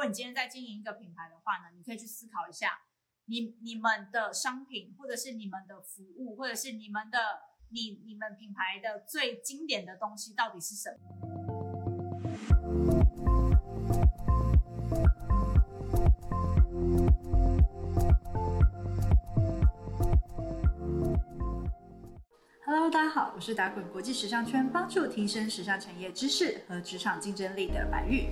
如果你今天在经营一个品牌的话呢，你可以去思考一下，你你们的商品，或者是你们的服务，或者是你们的你你们品牌的最经典的东西到底是什么？Hello，大家好，我是打滚国际时尚圈，帮助提升时尚产业知识和职场竞争力的白玉。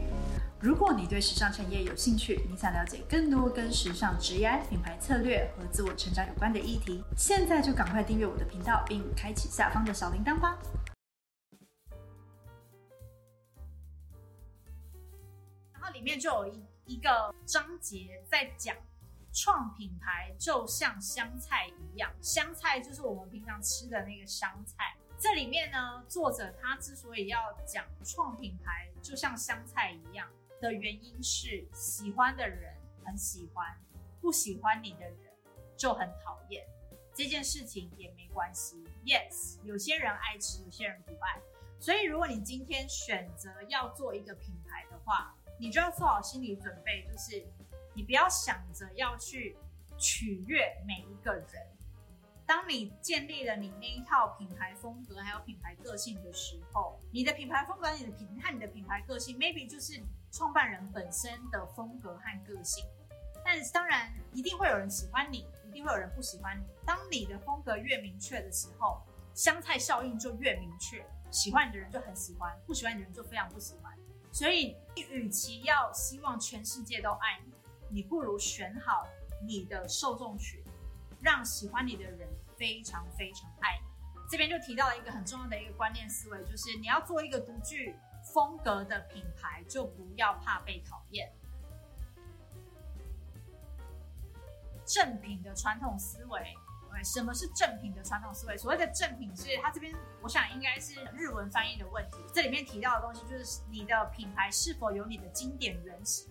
如果你对时尚产业有兴趣，你想了解更多跟时尚职业、品牌策略和自我成长有关的议题，现在就赶快订阅我的频道，并开启下方的小铃铛吧。然后里面就有一一个章节在讲，创品牌就像香菜一样，香菜就是我们平常吃的那个香菜。这里面呢，作者他之所以要讲创品牌就像香菜一样的原因是，喜欢的人很喜欢，不喜欢你的人就很讨厌。这件事情也没关系，yes，有些人爱吃，有些人不爱。所以，如果你今天选择要做一个品牌的话，你就要做好心理准备，就是你不要想着要去取悦每一个人。当你建立了你那一套品牌风格还有品牌个性的时候，你的品牌风格、你的品和你的品牌个性，maybe 就是创办人本身的风格和个性。但当然，一定会有人喜欢你，一定会有人不喜欢你。当你的风格越明确的时候，香菜效应就越明确，喜欢你的人就很喜欢，不喜欢你的人就非常不喜欢。所以，与其要希望全世界都爱你，你不如选好你的受众群，让喜欢你的人非常非常爱你。这边就提到了一个很重要的一个观念思维，就是你要做一个独具风格的品牌，就不要怕被讨厌。正品的传统思维。什么是正品的传统思维？所谓的正品是，它这边我想应该是日文翻译的问题。这里面提到的东西就是你的品牌是否有你的经典原型，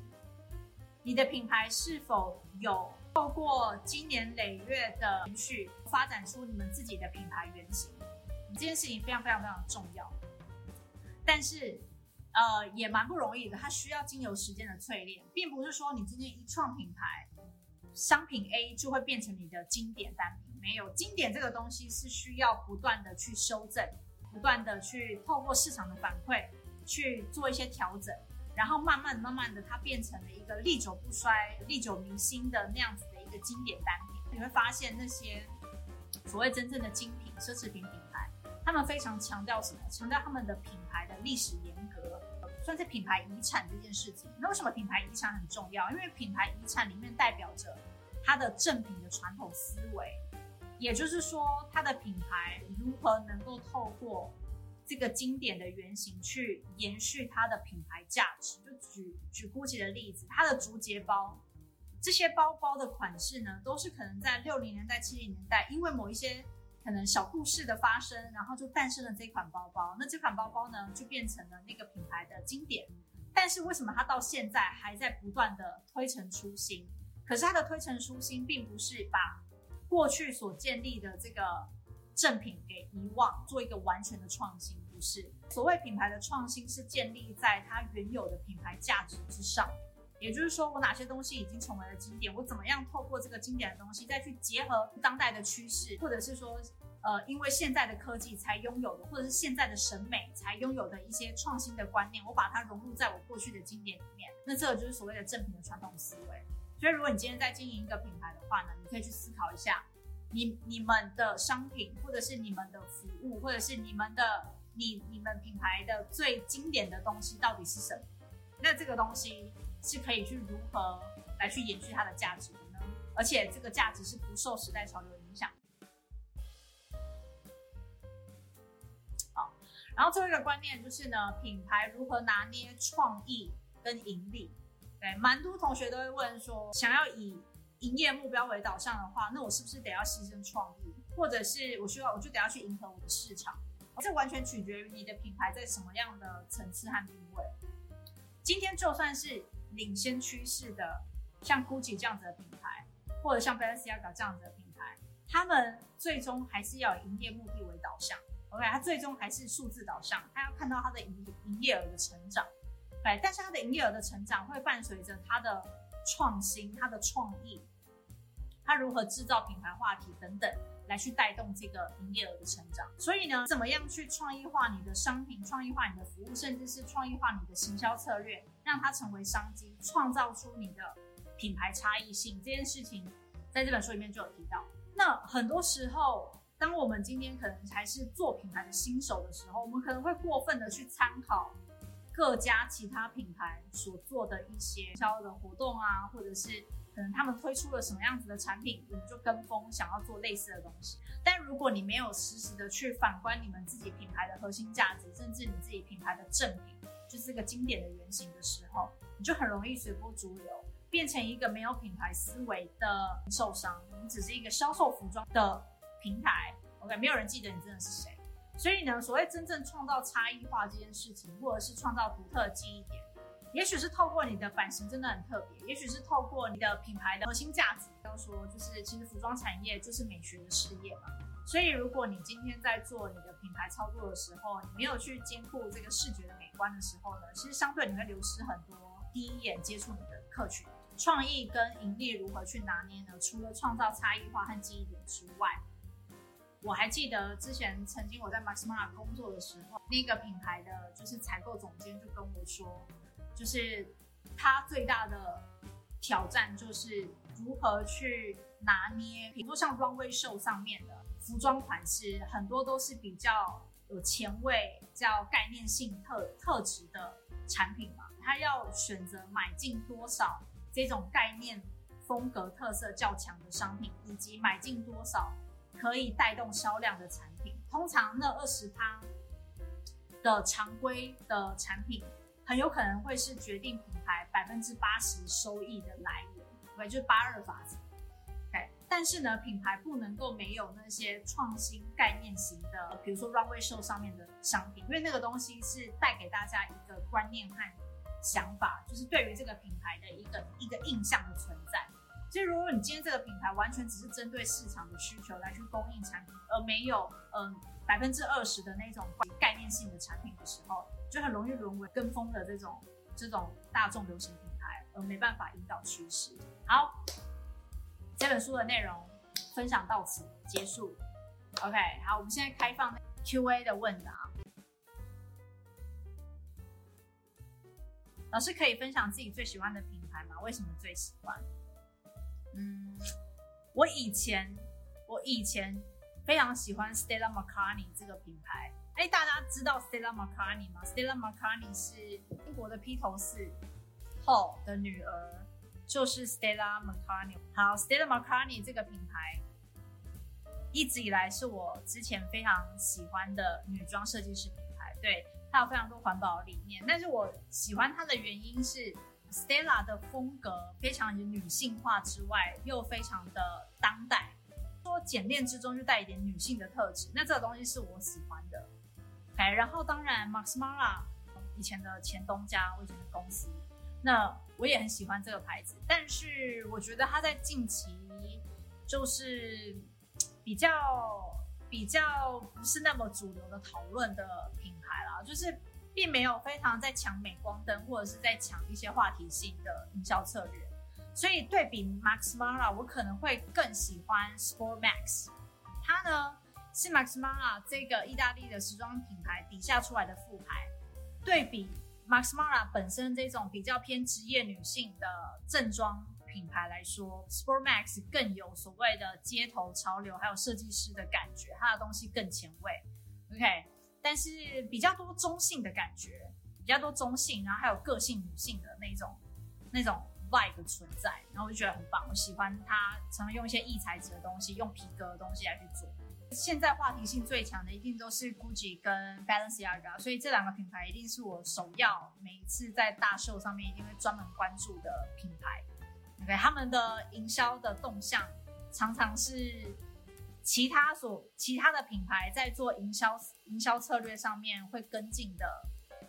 你的品牌是否有透过经年累月的延续发展出你们自己的品牌原型。这件事情非常非常非常重要，但是呃也蛮不容易的，它需要经由时间的淬炼，并不是说你今天一创品牌。商品 A 就会变成你的经典单品，没有经典这个东西是需要不断的去修正，不断的去透过市场的反馈去做一些调整，然后慢慢慢慢的它变成了一个历久不衰、历久弥新的那样子的一个经典单品。你会发现那些所谓真正的精品奢侈品品，他们非常强调什么？强调他们的品牌的历史严格。算是品牌遗产这件事情，那为什么品牌遗产很重要？因为品牌遗产里面代表着它的正品的传统思维，也就是说，它的品牌如何能够透过这个经典的原型去延续它的品牌价值。就举举 GUCCI 的例子，它的竹节包，这些包包的款式呢，都是可能在六零年代、七零年代，因为某一些可能小故事的发生，然后就诞生了这款包包。那这款包包呢，就变成了那个品牌的经典。但是为什么它到现在还在不断的推陈出新？可是它的推陈出新，并不是把过去所建立的这个正品给遗忘，做一个完全的创新，不是。所谓品牌的创新，是建立在它原有的品牌价值之上。也就是说，我哪些东西已经成为了经典，我怎么样透过这个经典的东西，再去结合当代的趋势，或者是说，呃，因为现在的科技才拥有的，或者是现在的审美才拥有的一些创新的观念，我把它融入在我过去的经典里面。那这个就是所谓的正品的传统思维。所以，如果你今天在经营一个品牌的话呢，你可以去思考一下，你你们的商品，或者是你们的服务，或者是你们的你你们品牌的最经典的东西到底是什么？那这个东西。是可以去如何来去延续它的价值的呢？而且这个价值是不受时代潮流影响。好，然后最后一个观念就是呢，品牌如何拿捏创意跟盈利？对，蛮多同学都会问说，想要以营业目标为导向的话，那我是不是得要牺牲创意，或者是我需要我就得要去迎合我的市场？这完全取决于你的品牌在什么样的层次和定位。今天就算是领先趋势的，像 GUCCI 这样子的品牌，或者像 Balenciaga 这样子的品牌，他们最终还是要以营业目的为导向。OK，它最终还是数字导向，它要看到它的营营业额的成长。对，但是它的营业额的成长会伴随着它的创新、它的创意，它如何制造品牌话题等等，来去带动这个营业额的成长。所以呢，怎么样去创意化你的商品、创意化你的服务，甚至是创意化你的行销策略，让它成为商机，创造出你的品牌差异性，这件事情在这本书里面就有提到。那很多时候，当我们今天可能还是做品牌的新手的时候，我们可能会过分的去参考。各家其他品牌所做的一些销的活动啊，或者是可能他们推出了什么样子的产品，我们就跟风想要做类似的东西。但如果你没有实时的去反观你们自己品牌的核心价值，甚至你自己品牌的正品，就是个经典的原型的时候，你就很容易随波逐流，变成一个没有品牌思维的受商。你只是一个销售服装的平台，OK，没有人记得你真的是谁。所以呢，所谓真正创造差异化这件事情，或者是创造独特记忆点，也许是透过你的版型真的很特别，也许是透过你的品牌的核心价值。要说就是，其实服装产业就是美学的事业嘛。所以如果你今天在做你的品牌操作的时候，你没有去兼顾这个视觉的美观的时候呢，其实相对你会流失很多第一眼接触你的客群。创意跟盈利如何去拿捏呢？除了创造差异化和记忆点之外。我还记得之前曾经我在 Max Mara 工作的时候，那个品牌的就是采购总监就跟我说，就是他最大的挑战就是如何去拿捏，比如说像 Runway Show 上面的服装款式，很多都是比较有前卫、叫概念性特特质的产品嘛，他要选择买进多少这种概念风格特色较强的商品，以及买进多少。可以带动销量的产品，通常那二十趴的常规的产品，很有可能会是决定品牌百分之八十收益的来源，对，就是八二法则。但是呢，品牌不能够没有那些创新概念型的，比如说 Runway Show 上面的商品，因为那个东西是带给大家一个观念和想法，就是对于这个品牌的一个一个印象的存在。其实，如果你今天这个品牌完全只是针对市场的需求来去供应产品，而没有嗯百分之二十的那种概念性的产品的时候，就很容易沦为跟风的这种这种大众流行品牌，而没办法引导趋势。好，这本书的内容分享到此结束。OK，好，我们现在开放 Q&A 的问答。老师可以分享自己最喜欢的品牌吗？为什么最喜欢？嗯，我以前我以前非常喜欢 Stella McCartney 这个品牌。哎，大家知道 Stella McCartney 吗？Stella McCartney 是英国的披头士后的女儿，就是 Stella McCartney。好，Stella McCartney 这个品牌一直以来是我之前非常喜欢的女装设计师品牌。对，它有非常多环保理念，但是我喜欢它的原因是。Stella 的风格非常女性化之外，又非常的当代，说简练之中就带一点女性的特质。那这个东西是我喜欢的。哎，然后当然 Max Mara 以前的前东家，我以前的公司，那我也很喜欢这个牌子。但是我觉得它在近期就是比较比较不是那么主流的讨论的品牌啦，就是。并没有非常在抢美光灯，或者是在抢一些话题性的营销策略，所以对比 Max Mara，我可能会更喜欢 Sport Max。它呢是 Max Mara 这个意大利的时装品牌底下出来的副牌，对比 Max Mara 本身这种比较偏职业女性的正装品牌来说，Sport Max 更有所谓的街头潮流，还有设计师的感觉，它的东西更前卫。OK。但是比较多中性的感觉，比较多中性，然后还有个性女性的那种那种 vibe 存在，然后我就觉得很棒。我喜欢它，常常用一些异材质的东西，用皮革的东西来去做。现在话题性最强的一定都是 Gucci 跟 Balenciaga，所以这两个品牌一定是我首要每一次在大秀上面一定会专门关注的品牌。OK，他们的营销的动向常常是。其他所其他的品牌在做营销营销策略上面会跟进的，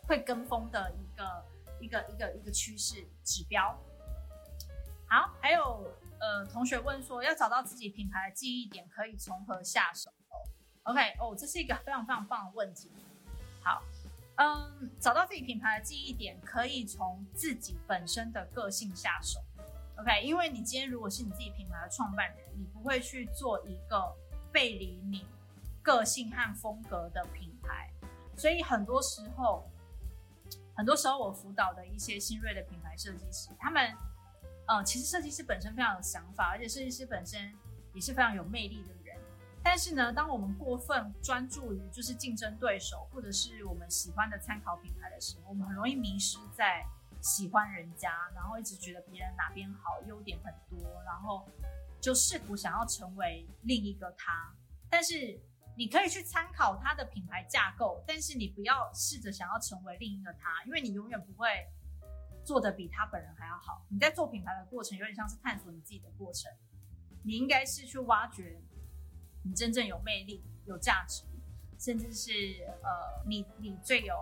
会跟风的一个一个一个一个趋势指标。好，还有呃同学问说，要找到自己品牌的记忆点，可以从何下手？OK，哦，这是一个非常非常棒的问题。好，嗯，找到自己品牌的记忆点，可以从自己本身的个性下手。OK，因为你今天如果是你自己品牌的创办人，你不会去做一个背离你个性和风格的品牌，所以很多时候，很多时候我辅导的一些新锐的品牌设计师，他们，呃，其实设计师本身非常有想法，而且设计师本身也是非常有魅力的人。但是呢，当我们过分专注于就是竞争对手，或者是我们喜欢的参考品牌的时候，我们很容易迷失在。喜欢人家，然后一直觉得别人哪边好，优点很多，然后就试图想要成为另一个他。但是你可以去参考他的品牌架构，但是你不要试着想要成为另一个他，因为你永远不会做的比他本人还要好。你在做品牌的过程，有点像是探索你自己的过程。你应该是去挖掘你真正有魅力、有价值，甚至是呃，你你最有。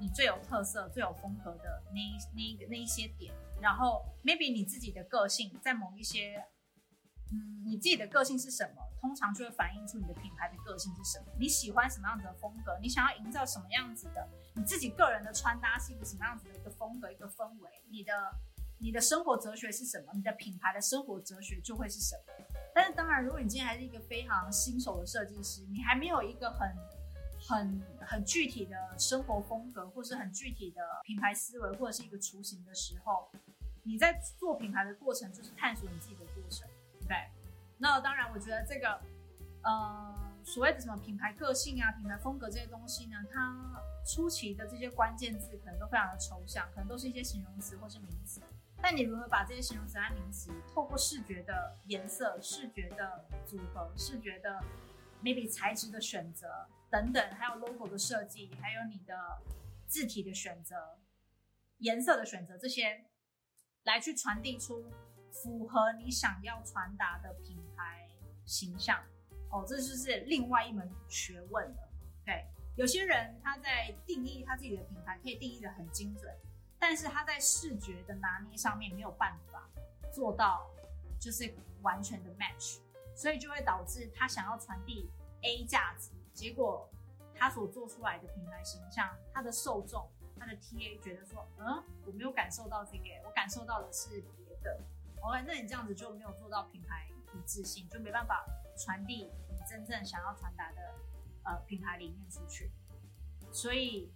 你最有特色、最有风格的那那一个那一些点，然后 maybe 你自己的个性在某一些，嗯，你自己的个性是什么？通常就会反映出你的品牌的个性是什么。你喜欢什么样子的风格？你想要营造什么样子的？你自己个人的穿搭是一个什么样子的一个风格、一个氛围？你的你的生活哲学是什么？你的品牌的生活哲学就会是什么？但是当然，如果你今天还是一个非常新手的设计师，你还没有一个很。很很具体的生活风格，或是很具体的品牌思维，或者是一个雏形的时候，你在做品牌的过程就是探索你自己的过程，对。那当然，我觉得这个，呃，所谓的什么品牌个性啊、品牌风格这些东西呢，它初期的这些关键字可能都非常的抽象，可能都是一些形容词或是名词。但你如何把这些形容词和名词，透过视觉的颜色、视觉的组合、视觉的 maybe 材质的选择。等等，还有 logo 的设计，还有你的字体的选择、颜色的选择，这些来去传递出符合你想要传达的品牌形象。哦，这就是另外一门学问了。对，有些人他在定义他自己的品牌，可以定义的很精准，但是他在视觉的拿捏上面没有办法做到就是完全的 match，所以就会导致他想要传递 A 价值。结果，他所做出来的品牌形象，他的受众，他的 TA 觉得说，嗯，我没有感受到这个，我感受到的是别的。OK，那你这样子就没有做到品牌一致性，就没办法传递你真正想要传达的呃品牌理念出去。所以，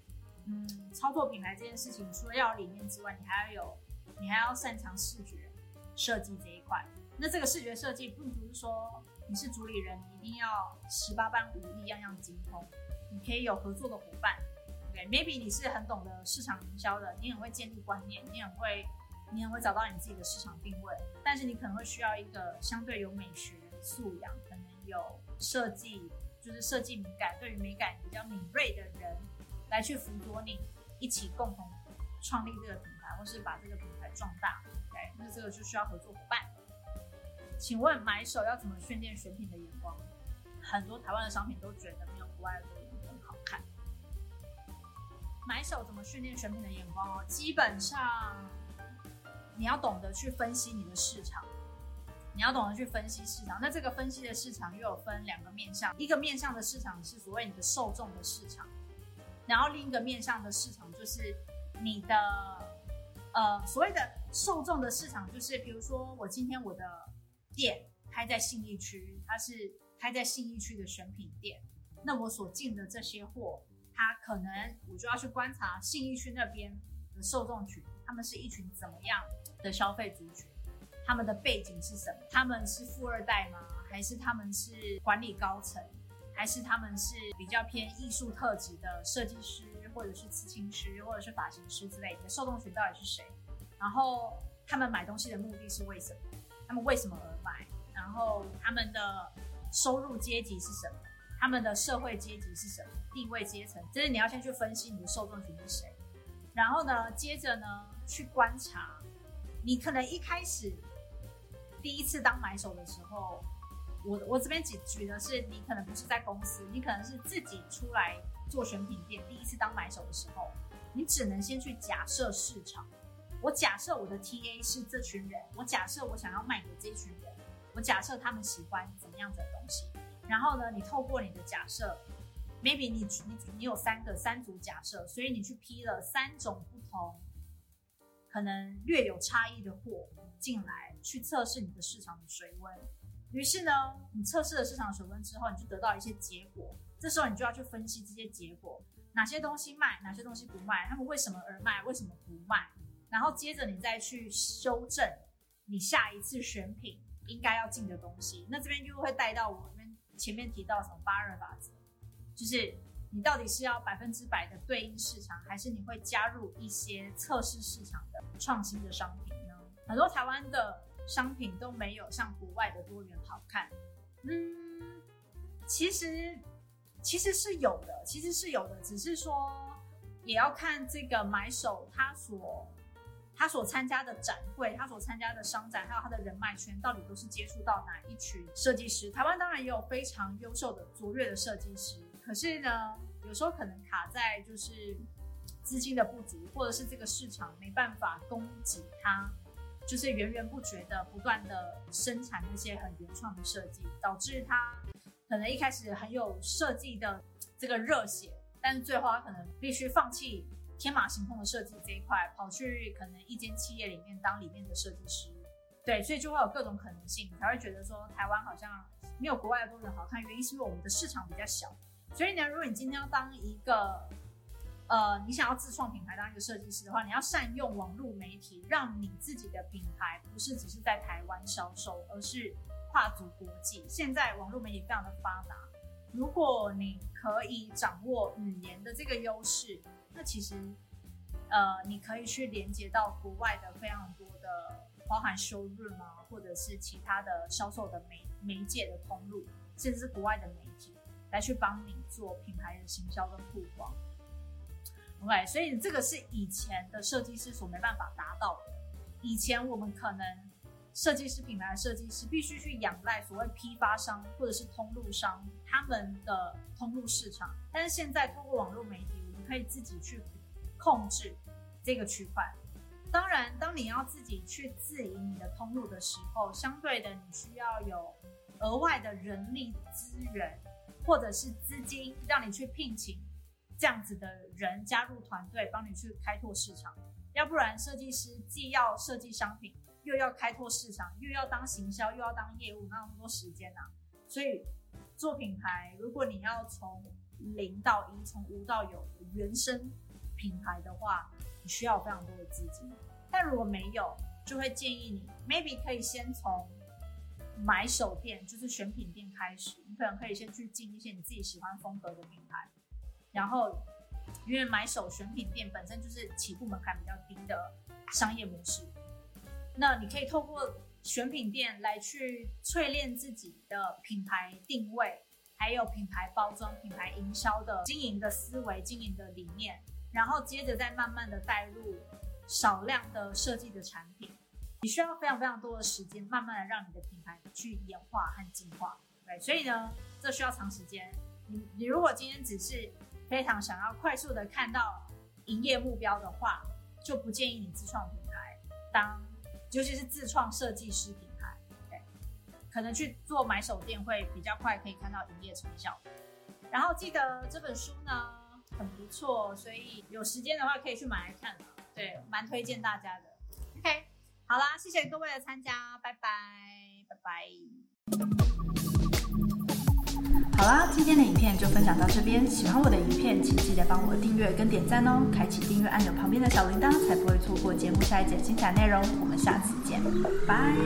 嗯，操作品牌这件事情，除了要有理念之外，你还要有，你还要擅长视觉设计这一块。那这个视觉设计，并不是说。你是主理人，你一定要十八般武艺，样样精通。你可以有合作的伙伴，OK？Maybe 你是很懂得市场营销的，你很会建立观念，你很会，你很会找到你自己的市场定位。但是你可能会需要一个相对有美学素养，可能有设计，就是设计敏感，对于美感比较敏锐的人，来去辅佐你，一起共同创立这个品牌，或是把这个品牌壮大。OK？那这个就需要合作伙伴。请问买手要怎么训练选品的眼光？很多台湾的商品都觉得没有国外的作品好看。买手怎么训练选品的眼光哦？基本上你要懂得去分析你的市场，你要懂得去分析市场。那这个分析的市场又有分两个面向，一个面向的市场是所谓你的受众的市场，然后另一个面向的市场就是你的呃所谓的受众的市场，就是比如说我今天我的。店开在信义区，它是开在信义区的选品店。那我所进的这些货，它可能我就要去观察信义区那边的受众群，他们是一群怎么样的消费族群？他们的背景是什么？他们是富二代吗？还是他们是管理高层？还是他们是比较偏艺术特质的设计师，或者是刺青师，或者是发型师之类的？受众群到底是谁？然后他们买东西的目的是为什么？他们为什么而买？然后他们的收入阶级是什么？他们的社会阶级是什么？地位阶层，就是你要先去分析你的受众群是谁。然后呢，接着呢，去观察。你可能一开始第一次当买手的时候，我我这边举举的是你可能不是在公司，你可能是自己出来做选品店。第一次当买手的时候，你只能先去假设市场。我假设我的 TA 是这群人，我假设我想要卖给这群人，我假设他们喜欢怎么样子的东西，然后呢，你透过你的假设，maybe 你你你有三个三组假设，所以你去批了三种不同，可能略有差异的货进来，去测试你的市场的水温。于是呢，你测试了市场水温之后，你就得到一些结果。这时候你就要去分析这些结果，哪些东西卖，哪些东西不卖，他们为什么而卖，为什么不卖？然后接着你再去修正你下一次选品应该要进的东西。那这边就会带到我们前面提到什么八二法则，就是你到底是要百分之百的对应市场，还是你会加入一些测试市场的创新的商品呢？很多台湾的。商品都没有像国外的多元好看，嗯，其实其实是有的，其实是有的，只是说也要看这个买手他所他所参加的展会，他所参加的商展，还有他的人脉圈到底都是接触到哪一群设计师。台湾当然也有非常优秀的卓越的设计师，可是呢，有时候可能卡在就是资金的不足，或者是这个市场没办法供给他。就是源源不绝的不断的生产那些很原创的设计，导致他可能一开始很有设计的这个热血，但是最后他可能必须放弃天马行空的设计这一块，跑去可能一间企业里面当里面的设计师。对，所以就会有各种可能性，才会觉得说台湾好像没有国外的多人好看，原因是因为我们的市场比较小。所以呢，如果你今天要当一个呃，你想要自创品牌当一个设计师的话，你要善用网络媒体，让你自己的品牌不是只是在台湾销售，而是跨足国际。现在网络媒体非常的发达，如果你可以掌握语言的这个优势，那其实呃，你可以去连接到国外的非常多的，包含收入啊，或者是其他的销售的媒媒介的通路，甚至是国外的媒体来去帮你做品牌的行销跟曝光。，OK，，所以这个是以前的设计师所没办法达到的。以前我们可能设计师品牌的设计师必须去仰赖所谓批发商或者是通路商他们的通路市场，但是现在通过网络媒体，我们可以自己去控制这个区块。当然，当你要自己去自营你的通路的时候，相对的你需要有额外的人力资源或者是资金，让你去聘请。这样子的人加入团队，帮你去开拓市场，要不然设计师既要设计商品，又要开拓市场，又要当行销，又要当业务，哪有那么多时间呢？所以做品牌，如果你要从零到一，从无到有原生品牌的话，你需要非常多的资金。但如果没有，就会建议你 maybe 可以先从买手店，就是选品店开始，你可能可以先去进一些你自己喜欢风格的品牌。然后，因为买手选品店本身就是起步门槛比较低的商业模式，那你可以透过选品店来去淬炼自己的品牌定位，还有品牌包装、品牌营销的经营的思维、经营的理念，然后接着再慢慢的带入少量的设计的产品。你需要非常非常多的时间，慢慢的让你的品牌去演化和进化。对，所以呢，这需要长时间。你你如果今天只是非常想要快速的看到营业目标的话，就不建议你自创品牌当，尤其是自创设计师品牌，对，可能去做买手店会比较快可以看到营业成效。然后记得这本书呢很不错，所以有时间的话可以去买来看，对，蛮推荐大家的。OK，好啦，谢谢各位的参加，拜拜，拜拜。好啦，今天的影片就分享到这边。喜欢我的影片，请记得帮我订阅跟点赞哦，开启订阅按钮旁边的小铃铛，才不会错过节目下一节精彩内容。我们下次见，拜。